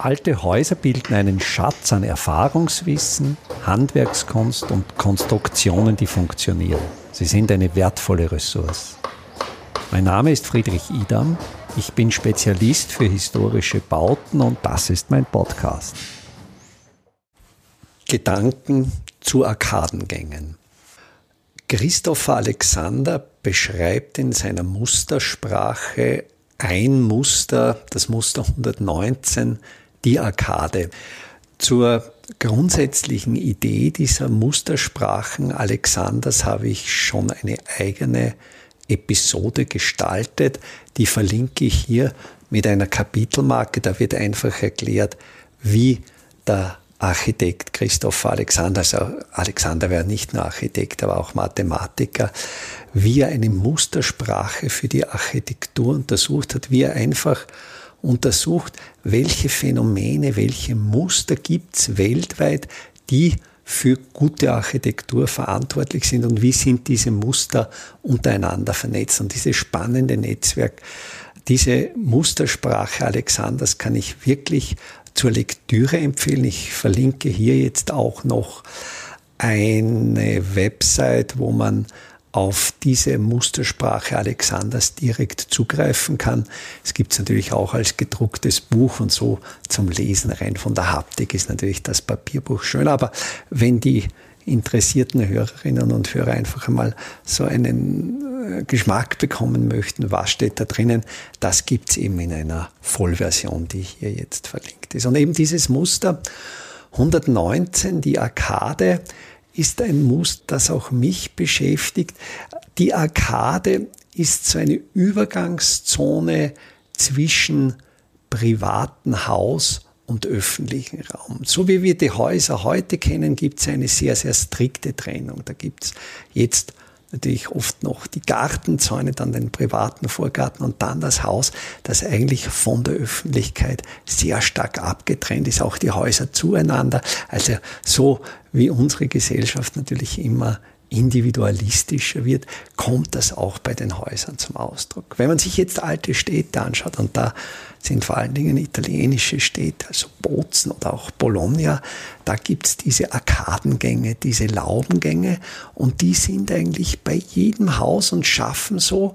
Alte Häuser bilden einen Schatz an Erfahrungswissen, Handwerkskunst und Konstruktionen, die funktionieren. Sie sind eine wertvolle Ressource. Mein Name ist Friedrich Idam. Ich bin Spezialist für historische Bauten und das ist mein Podcast. Gedanken zu Arkadengängen. Christopher Alexander beschreibt in seiner Mustersprache ein Muster, das Muster 119, die Arkade. Zur grundsätzlichen Idee dieser Mustersprachen Alexanders habe ich schon eine eigene Episode gestaltet. Die verlinke ich hier mit einer Kapitelmarke. Da wird einfach erklärt, wie der Architekt Christoph Alexander, also Alexander wäre nicht nur Architekt, aber auch Mathematiker, wie er eine Mustersprache für die Architektur untersucht hat, wie er einfach untersucht, welche Phänomene, welche Muster gibt's weltweit, die für gute Architektur verantwortlich sind und wie sind diese Muster untereinander vernetzt. Und dieses spannende Netzwerk, diese Mustersprache Alexanders kann ich wirklich zur Lektüre empfehlen. Ich verlinke hier jetzt auch noch eine Website, wo man auf diese Mustersprache Alexanders direkt zugreifen kann. Es gibt es natürlich auch als gedrucktes Buch und so zum Lesen rein von der Haptik ist natürlich das Papierbuch schön. Aber wenn die interessierten Hörerinnen und Hörer einfach einmal so einen äh, Geschmack bekommen möchten, was steht da drinnen, das gibt es eben in einer Vollversion, die hier jetzt verlinkt ist. Und eben dieses Muster 119, die Arkade, ist ein Muster, das auch mich beschäftigt. Die Arkade ist so eine Übergangszone zwischen privaten Haus und öffentlichen Raum. So wie wir die Häuser heute kennen, gibt es eine sehr, sehr strikte Trennung. Da gibt es jetzt natürlich oft noch die Gartenzäune, dann den privaten Vorgarten und dann das Haus, das eigentlich von der Öffentlichkeit sehr stark abgetrennt ist, auch die Häuser zueinander. Also so wie unsere Gesellschaft natürlich immer individualistischer wird, kommt das auch bei den Häusern zum Ausdruck. Wenn man sich jetzt alte Städte anschaut, und da sind vor allen Dingen italienische Städte, also Bozen oder auch Bologna, da gibt's diese Arkadengänge, diese Laubengänge, und die sind eigentlich bei jedem Haus und schaffen so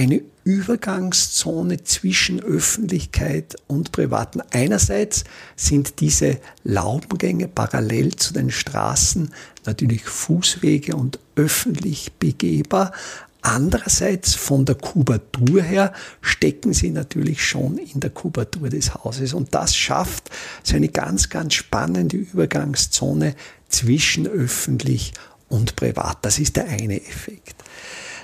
eine Übergangszone zwischen Öffentlichkeit und Privaten. Einerseits sind diese Laubengänge parallel zu den Straßen natürlich Fußwege und öffentlich begehbar. Andererseits von der Kubatur her stecken sie natürlich schon in der Kubatur des Hauses. Und das schafft so eine ganz, ganz spannende Übergangszone zwischen öffentlich und privat. Das ist der eine Effekt.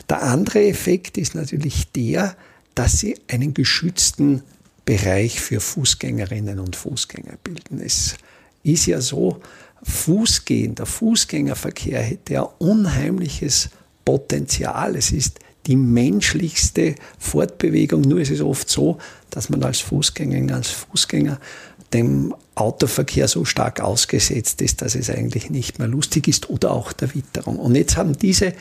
Der andere Effekt ist natürlich der, dass sie einen geschützten Bereich für Fußgängerinnen und Fußgänger bilden. Es ist ja so, Fußgehen, der Fußgängerverkehr hätte ja unheimliches Potenzial. Es ist die menschlichste Fortbewegung. Nur ist es oft so, dass man als Fußgänger, als Fußgänger dem Autoverkehr so stark ausgesetzt ist, dass es eigentlich nicht mehr lustig ist oder auch der Witterung. Und jetzt haben diese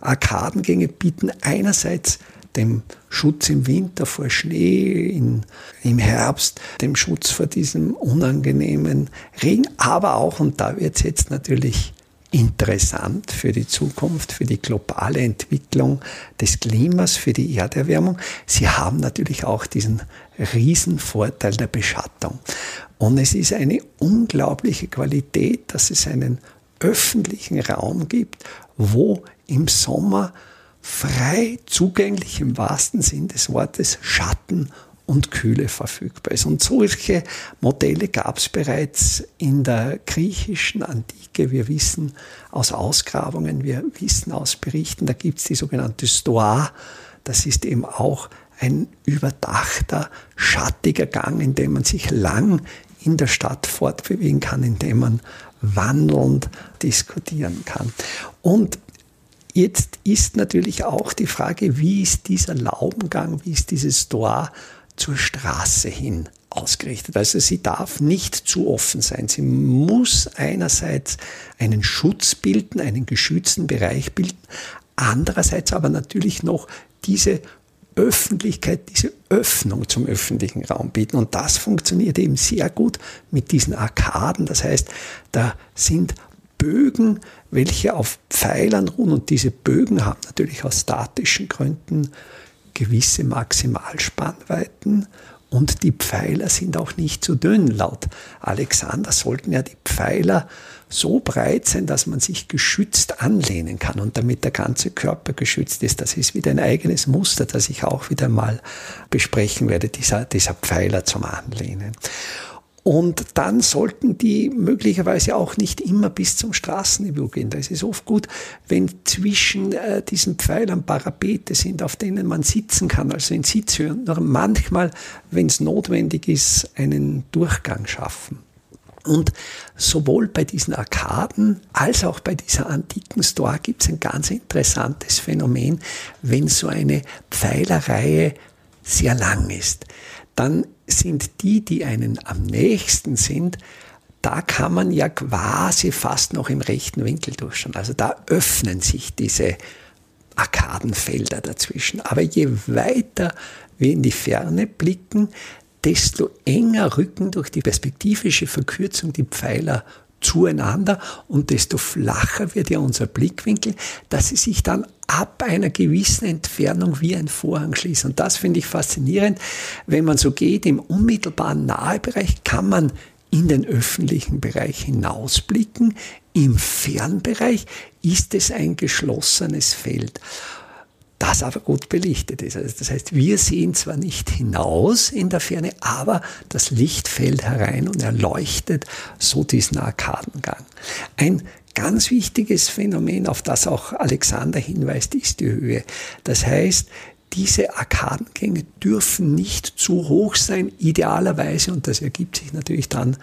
Arkadengänge bieten einerseits dem Schutz im Winter vor Schnee, in, im Herbst, dem Schutz vor diesem unangenehmen Regen, aber auch, und da wird es jetzt natürlich interessant für die Zukunft, für die globale Entwicklung des Klimas, für die Erderwärmung. Sie haben natürlich auch diesen Riesenvorteil der Beschattung. Und es ist eine unglaubliche Qualität, dass es einen öffentlichen Raum gibt, wo im Sommer frei zugänglich im wahrsten Sinn des Wortes Schatten und Kühle verfügbar ist. Und solche Modelle gab es bereits in der griechischen Antike. Wir wissen aus Ausgrabungen, wir wissen aus Berichten, da gibt es die sogenannte Stoa. Das ist eben auch ein überdachter, schattiger Gang, in dem man sich lang in der Stadt fortbewegen kann, in dem man wandelnd diskutieren kann. Und Jetzt ist natürlich auch die Frage, wie ist dieser Laubengang, wie ist dieses Tor zur Straße hin ausgerichtet. Also sie darf nicht zu offen sein. Sie muss einerseits einen Schutz bilden, einen geschützten Bereich bilden, andererseits aber natürlich noch diese Öffentlichkeit, diese Öffnung zum öffentlichen Raum bieten. Und das funktioniert eben sehr gut mit diesen Arkaden. Das heißt, da sind Bögen, welche auf Pfeilern ruhen. Und diese Bögen haben natürlich aus statischen Gründen gewisse Maximalspannweiten und die Pfeiler sind auch nicht zu dünn. Laut Alexander sollten ja die Pfeiler so breit sein, dass man sich geschützt anlehnen kann und damit der ganze Körper geschützt ist. Das ist wieder ein eigenes Muster, das ich auch wieder mal besprechen werde, dieser, dieser Pfeiler zum Anlehnen. Und dann sollten die möglicherweise auch nicht immer bis zum Straßenniveau gehen. Da ist es oft gut, wenn zwischen äh, diesen Pfeilern Parapete sind, auf denen man sitzen kann, also in Sitzhöhe und noch manchmal, wenn es notwendig ist, einen Durchgang schaffen. Und sowohl bei diesen Arkaden als auch bei dieser antiken Store gibt es ein ganz interessantes Phänomen, wenn so eine Pfeilerreihe sehr lang ist. Dann sind die, die einen am nächsten sind, da kann man ja quasi fast noch im rechten Winkel durchschauen. Also da öffnen sich diese Arkadenfelder dazwischen. Aber je weiter wir in die Ferne blicken, desto enger rücken durch die perspektivische Verkürzung die Pfeiler zueinander und desto flacher wird ja unser Blickwinkel, dass sie sich dann ab einer gewissen Entfernung wie ein Vorhang schließen. Und das finde ich faszinierend. Wenn man so geht, im unmittelbaren Nahebereich kann man in den öffentlichen Bereich hinausblicken. Im Fernbereich ist es ein geschlossenes Feld das aber gut belichtet ist. Also das heißt, wir sehen zwar nicht hinaus in der Ferne, aber das Licht fällt herein und erleuchtet so diesen Arkadengang. Ein ganz wichtiges Phänomen, auf das auch Alexander hinweist, ist die Höhe. Das heißt, diese Arkadengänge dürfen nicht zu hoch sein, idealerweise, und das ergibt sich natürlich dann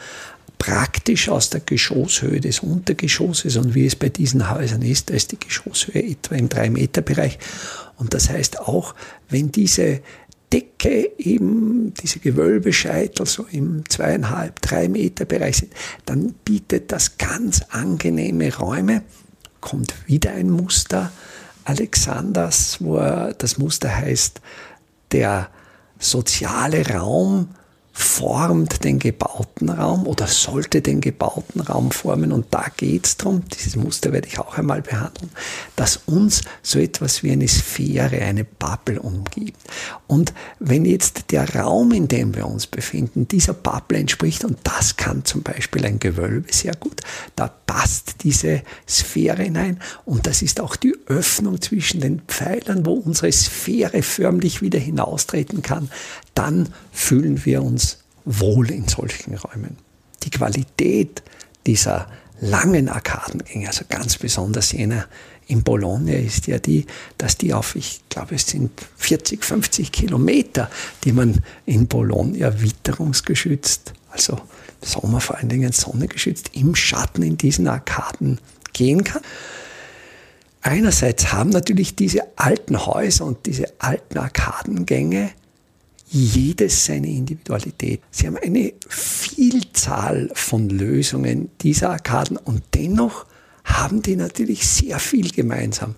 praktisch aus der Geschosshöhe des Untergeschosses und wie es bei diesen Häusern ist, da ist die Geschosshöhe etwa im 3-Meter-Bereich. Und das heißt auch, wenn diese Decke eben diese Gewölbescheitel so im zweieinhalb, drei Meter Bereich sind, dann bietet das ganz angenehme Räume. Kommt wieder ein Muster Alexanders, wo er, das Muster heißt, der soziale Raum formt den gebauten Raum oder sollte den gebauten Raum formen. Und da geht es darum, dieses Muster werde ich auch einmal behandeln, dass uns so etwas wie eine Sphäre, eine Bubble umgibt. Und wenn jetzt der Raum, in dem wir uns befinden, dieser Bubble entspricht, und das kann zum Beispiel ein Gewölbe sehr gut, da passt diese Sphäre hinein und das ist auch die Öffnung zwischen den Pfeilern, wo unsere Sphäre förmlich wieder hinaustreten kann, dann fühlen wir uns wohl in solchen Räumen. Die Qualität dieser langen Arkadengänge, also ganz besonders jener in Bologna, ist ja die, dass die auf, ich glaube, es sind 40, 50 Kilometer, die man in Bologna witterungsgeschützt, also Sommer vor allen Dingen sonnegeschützt, im Schatten in diesen Arkaden gehen kann. Einerseits haben natürlich diese alten Häuser und diese alten Arkadengänge jedes seine Individualität. Sie haben eine Vielzahl von Lösungen dieser Arkaden und dennoch haben die natürlich sehr viel gemeinsam.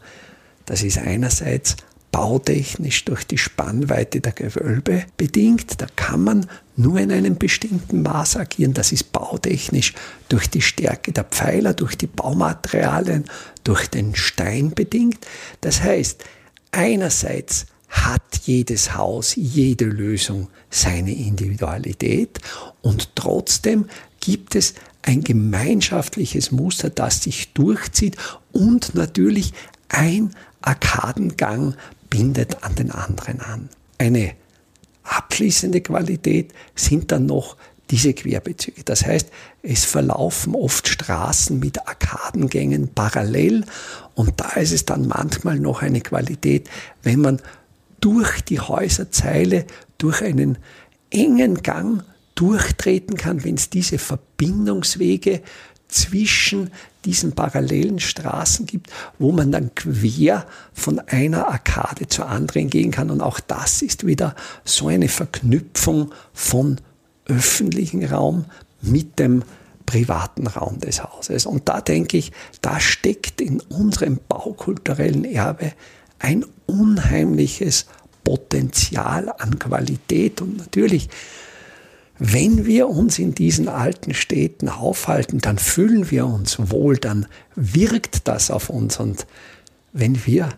Das ist einerseits bautechnisch durch die Spannweite der Gewölbe bedingt. Da kann man nur in einem bestimmten Maß agieren. Das ist bautechnisch durch die Stärke der Pfeiler, durch die Baumaterialien, durch den Stein bedingt. Das heißt, einerseits hat jedes Haus, jede Lösung seine Individualität und trotzdem gibt es ein gemeinschaftliches Muster, das sich durchzieht und natürlich ein Arkadengang bindet an den anderen an. Eine abschließende Qualität sind dann noch diese Querbezüge. Das heißt, es verlaufen oft Straßen mit Arkadengängen parallel und da ist es dann manchmal noch eine Qualität, wenn man durch die Häuserzeile, durch einen engen Gang durchtreten kann, wenn es diese Verbindungswege zwischen diesen parallelen Straßen gibt, wo man dann quer von einer Arkade zur anderen gehen kann. Und auch das ist wieder so eine Verknüpfung von öffentlichem Raum mit dem privaten Raum des Hauses. Und da denke ich, da steckt in unserem baukulturellen Erbe ein unheimliches Potenzial an Qualität. Und natürlich, wenn wir uns in diesen alten Städten aufhalten, dann fühlen wir uns wohl, dann wirkt das auf uns. Und wenn wir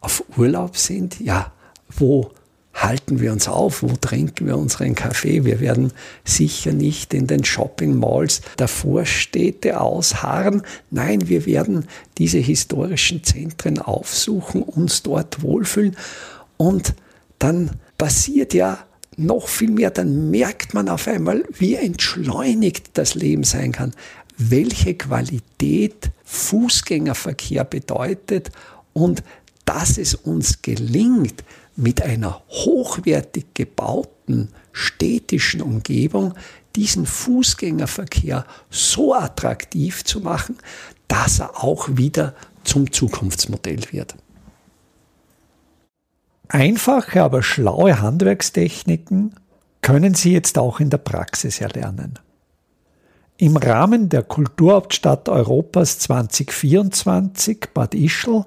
auf Urlaub sind, ja, wo halten wir uns auf? Wo trinken wir unseren Kaffee? Wir werden sicher nicht in den Shopping Malls der Vorstädte ausharren. Nein, wir werden diese historischen Zentren aufsuchen, uns dort wohlfühlen und dann passiert ja noch viel mehr, dann merkt man auf einmal, wie entschleunigt das Leben sein kann, welche Qualität Fußgängerverkehr bedeutet und dass es uns gelingt, mit einer hochwertig gebauten städtischen Umgebung diesen Fußgängerverkehr so attraktiv zu machen, dass er auch wieder zum Zukunftsmodell wird. Einfache, aber schlaue Handwerkstechniken können Sie jetzt auch in der Praxis erlernen. Im Rahmen der Kulturhauptstadt Europas 2024 Bad Ischl